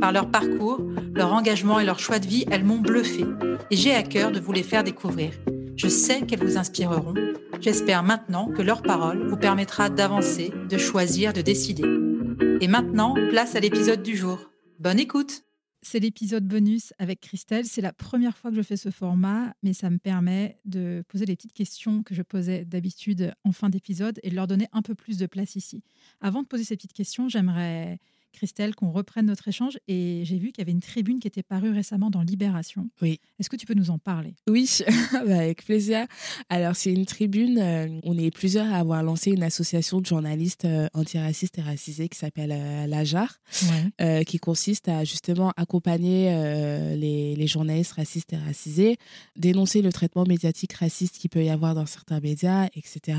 Par leur parcours, leur engagement et leur choix de vie, elles m'ont bluffé et j'ai à cœur de vous les faire découvrir. Je sais qu'elles vous inspireront. J'espère maintenant que leur parole vous permettra d'avancer, de choisir, de décider. Et maintenant, place à l'épisode du jour. Bonne écoute C'est l'épisode bonus avec Christelle. C'est la première fois que je fais ce format, mais ça me permet de poser les petites questions que je posais d'habitude en fin d'épisode et de leur donner un peu plus de place ici. Avant de poser ces petites questions, j'aimerais Christelle, qu'on reprenne notre échange. Et j'ai vu qu'il y avait une tribune qui était parue récemment dans Libération. Oui. Est-ce que tu peux nous en parler? Oui, bah, avec plaisir. Alors, c'est une tribune. euh, on est plusieurs à avoir lancé une association de journalistes euh, antiracistes et racisés qui s'appelle euh, l'AJAR, qui consiste à justement accompagner les, les journalistes racistes et racisés, dénoncer le traitement médiatique raciste qu'il peut y avoir dans certains médias, etc.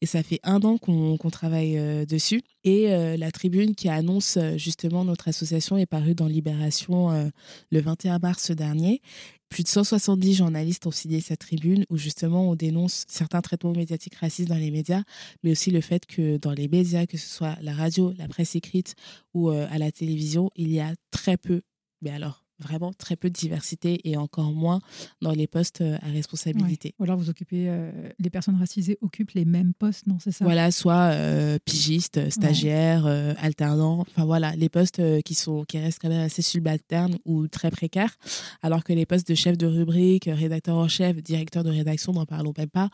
Et ça fait un an qu'on travaille dessus. Et euh, la tribune qui annonce euh, justement notre association est parue dans Libération euh, le 21 mars dernier. Plus de 170 journalistes ont signé cette tribune où justement on dénonce certains traitements médiatiques racistes dans les médias, mais aussi le fait que dans les médias, que ce soit la radio, la presse écrite ou à la télévision, il y a très peu, mais alors vraiment très peu de diversité et encore moins dans les postes euh, à responsabilité. Ou alors vous occupez, euh, les personnes racisées occupent les mêmes postes, non C'est ça? Voilà, soit euh, pigistes, stagiaires, euh, alternants, enfin voilà, les postes qui sont qui restent quand même assez subalternes ou très précaires, alors que les postes de chef de rubrique, rédacteur en chef, directeur de rédaction, n'en parlons même pas.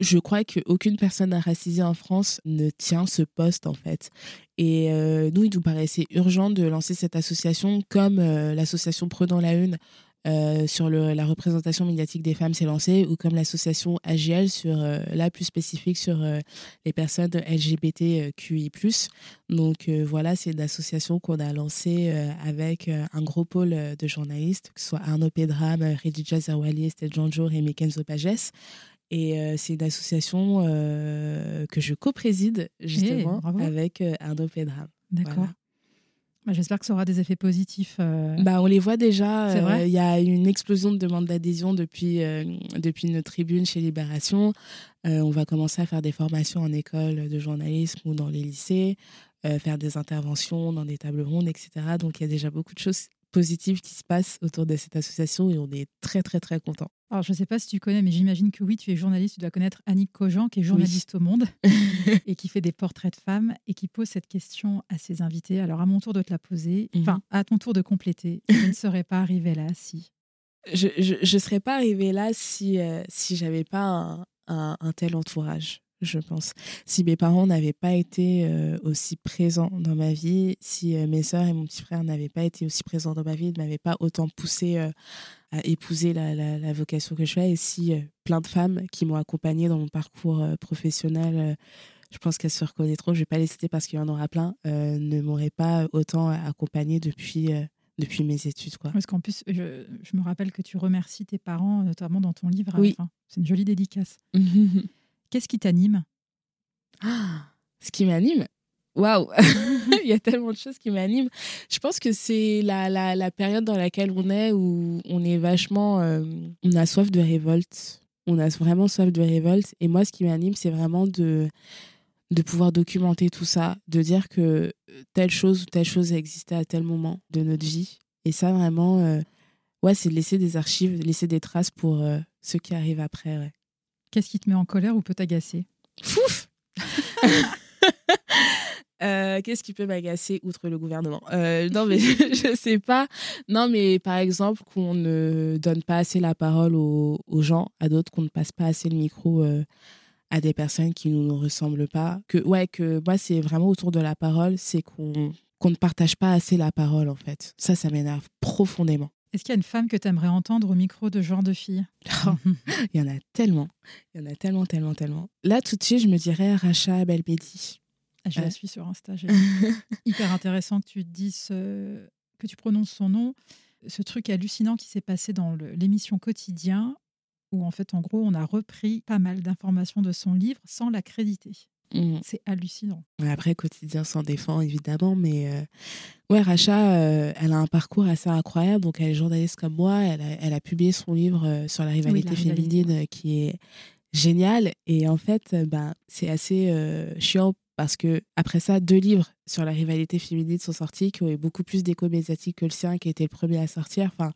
Je crois qu'aucune personne racisée en France ne tient ce poste en fait. Et euh, nous, il nous paraissait urgent de lancer cette association comme euh, l'association Prenons la Une euh, sur la représentation médiatique des femmes s'est lancée ou comme l'association AGL sur là plus spécifique sur les personnes LGBTQI+. Donc voilà, c'est une association qu'on a lancée avec un gros pôle de journalistes, que ce soit Arnaud Pedram, Redija Zawali, Estelle Janjo et Kenzo Pages. Et euh, c'est une association euh, que je co-préside justement bravo. avec euh, Arnaud Pedram. D'accord. Voilà. Bah, J'espère que ça aura des effets positifs. euh, Bah, on les voit déjà. Il y a une explosion de demandes d'adhésion depuis, depuis notre tribune chez Libération. On va commencer à faire des formations en école de journalisme ou dans les lycées, faire des interventions dans des tables rondes, etc. Donc il y a déjà beaucoup de choses positives qui se passent autour de cette association et on est très très très contents. Alors, je ne sais pas si tu connais, mais j'imagine que oui, tu es journaliste. Tu dois connaître Annick Cogent, qui est journaliste au Monde et qui fait des portraits de femmes et qui pose cette question à ses invités. Alors, à mon tour de te la poser, Mhm. enfin, à ton tour de compléter, je ne serais pas arrivée là si. Je ne serais pas arrivée là si, euh, si j'avais pas un, un- un tel entourage, je pense. Si mes parents n'avaient pas été euh, aussi présents dans ma vie, si euh, mes sœurs et mon petit frère n'avaient pas été aussi présents dans ma vie, ne m'avaient pas autant poussé euh, à épouser la, la- la vocation que je fais, et si plein de femmes qui m'ont accompagnée dans mon parcours professionnel, je pense qu'elles se reconnaîtront, je vais pas les citer parce qu'il y en aura plein, ne m'auraient pas autant accompagnée depuis, depuis mes études. Quoi. Parce qu'en plus, je, je me rappelle que tu remercies tes parents, notamment dans ton livre. Oui. C'est une jolie dédicace. Qu'est-ce qui t'anime? Ah, Ce qui m'anime? Waouh Il y a tellement de choses qui m'animent. Je pense que c'est la, la, la période dans laquelle on est où on est vachement. euh, on a soif de révolte. On a vraiment soif de révolte. Et moi, ce qui m'anime, c'est vraiment de, de pouvoir documenter tout ça, de dire que telle chose ou telle chose a existé à tel moment de notre vie. Et ça, vraiment, euh, ouais, c'est de laisser des archives, de laisser des traces pour euh, ceux qui arrivent après. Qu'est-ce qui te met en colère ou peut t'agacer? Fouf Euh, qu'est-ce qui peut m'agacer outre le gouvernement? Euh, Non, mais je ne sais pas. Non, mais par exemple, qu'on ne donne pas assez la parole aux, gens, à d'autres, qu'on ne passe pas assez le micro euh, à des personnes qui ne nous ressemblent pas. Que, ouais, que moi, c'est vraiment autour de la parole, c'est qu'on qu'on ne partage pas assez la parole, en fait. Ça, ça m'énerve profondément. Est-ce qu'il y a une femme que tu aimerais entendre au micro de genre de fille? Oh, Il y en a tellement. Il y en a tellement, tellement, tellement. Là, tout de suite, je me dirais Racha Belbedi. Ah, je la suis sur Insta. Hyper intéressant que tu dises, que tu prononces son nom. Ce truc hallucinant qui s'est passé dans l'émission Quotidien, où en fait, en gros, on a repris pas mal d'informations de son livre sans l'accréditer. Mmh. C'est hallucinant. Après, Quotidien s'en défend, évidemment, mais euh, ouais, Racha, euh, elle a un parcours assez incroyable. Donc, elle est journaliste comme moi. Elle a, elle a publié son livre euh, sur la rivalité féminine qui est génial. Et en fait, ben, c'est assez chiant parce que après ça, deux livres sur la rivalité féminine sont sortis qui ont eu beaucoup plus d'écho médiatique que le sien, qui était le premier à sortir. Enfin,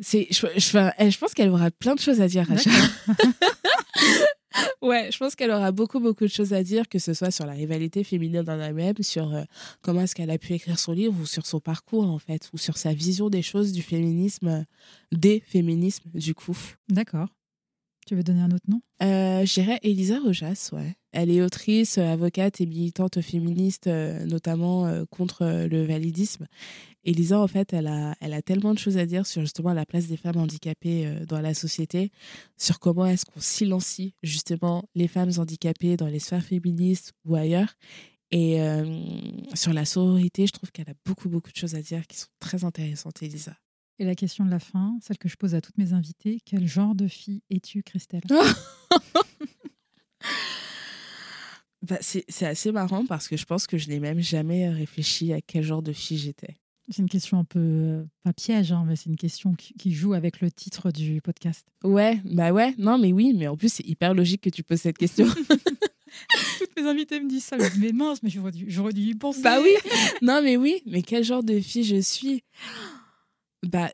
c'est, je, je pense qu'elle aura plein de choses à dire, Racha. Ouais, je pense qu'elle aura beaucoup, beaucoup de choses à dire, que ce soit sur la rivalité féminine dans elle-même, sur euh, comment est-ce qu'elle a pu écrire son livre, ou sur son parcours, en fait, ou sur sa vision des choses du féminisme, des féminismes, du coup. D'accord. Tu veux donner un autre nom? Euh, Je dirais Elisa Rojas, ouais. Elle est autrice, avocate et militante féministe, euh, notamment euh, contre le validisme. Elisa, en fait, elle a, elle a tellement de choses à dire sur justement la place des femmes handicapées dans la société, sur comment est-ce qu'on silencie justement les femmes handicapées dans les sphères féministes ou ailleurs. Et sur la sororité, je trouve qu'elle a beaucoup, beaucoup de choses à dire qui sont très intéressantes, Elisa. Et la question de la fin, celle que je pose à toutes mes invitées, quel genre de fille es-tu, Christelle? Bah, C'est assez marrant parce que je pense que je n'ai même jamais réfléchi à quel genre de fille j'étais. C'est une question un peu, euh, pas piège, hein, mais c'est une question qui, joue avec le titre du podcast. Ouais, bah ouais, non, mais oui, mais en plus, c'est hyper logique que tu poses cette question. Toutes mes invités me disent ça, mais mince, mais j'aurais dû, dû y penser. Bah oui, non, mais oui, mais quel genre de fille je suis? Bah,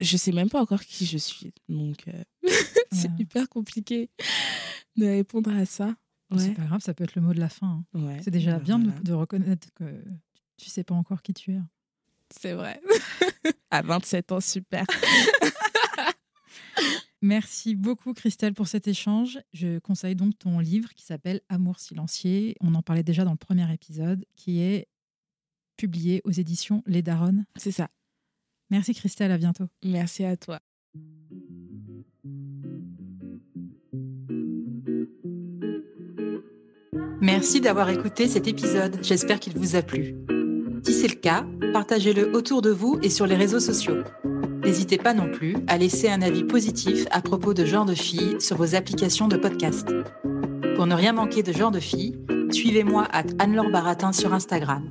je sais même pas encore qui je suis. Donc, euh, c'est hyper compliqué de répondre à ça. C'est pas grave, ça peut être le mot de la fin. Hein. c'est déjà bah bien de, reconnaître que tu sais pas encore qui tu es. C'est vrai. à 27 ans, super. Merci beaucoup Christelle pour cet échange. Je conseille donc ton livre qui s'appelle Amour silencieux. On en parlait déjà dans le premier épisode, qui est publié aux éditions Les Daronnes. C'est ça. Merci Christelle, à bientôt. Merci à toi. Merci d'avoir écouté cet épisode, j'espère qu'il vous a plu. Si c'est le cas, partagez-le autour de vous et sur les réseaux sociaux. N'hésitez pas non plus à laisser un avis positif à propos de Genre de Filles sur vos applications de podcast. Pour ne rien manquer de Genre de Filles, suivez-moi à Anne-Laure Baratin sur Instagram.